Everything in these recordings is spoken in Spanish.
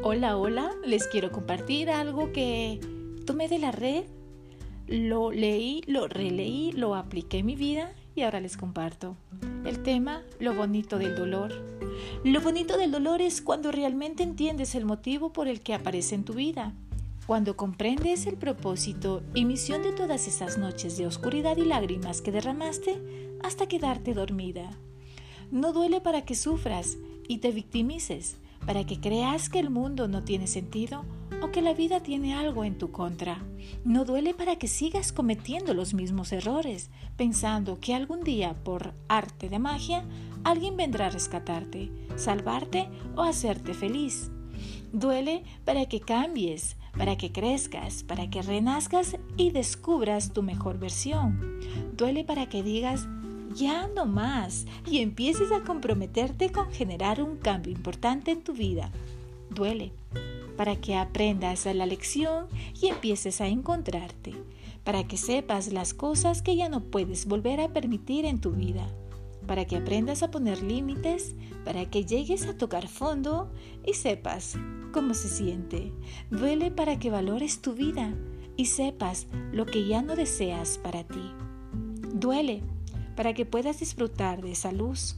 Hola, hola, les quiero compartir algo que tomé de la red, lo leí, lo releí, lo apliqué en mi vida y ahora les comparto. El tema, lo bonito del dolor. Lo bonito del dolor es cuando realmente entiendes el motivo por el que aparece en tu vida, cuando comprendes el propósito y misión de todas esas noches de oscuridad y lágrimas que derramaste hasta quedarte dormida. No duele para que sufras y te victimices para que creas que el mundo no tiene sentido o que la vida tiene algo en tu contra. No duele para que sigas cometiendo los mismos errores, pensando que algún día, por arte de magia, alguien vendrá a rescatarte, salvarte o hacerte feliz. Duele para que cambies, para que crezcas, para que renazcas y descubras tu mejor versión. Duele para que digas, ya no más y empieces a comprometerte con generar un cambio importante en tu vida. Duele para que aprendas la lección y empieces a encontrarte, para que sepas las cosas que ya no puedes volver a permitir en tu vida, para que aprendas a poner límites, para que llegues a tocar fondo y sepas cómo se siente. Duele para que valores tu vida y sepas lo que ya no deseas para ti. Duele para que puedas disfrutar de esa luz,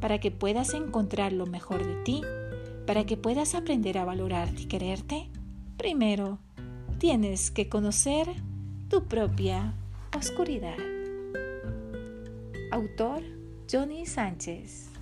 para que puedas encontrar lo mejor de ti, para que puedas aprender a valorarte y quererte, primero tienes que conocer tu propia oscuridad. Autor Johnny Sánchez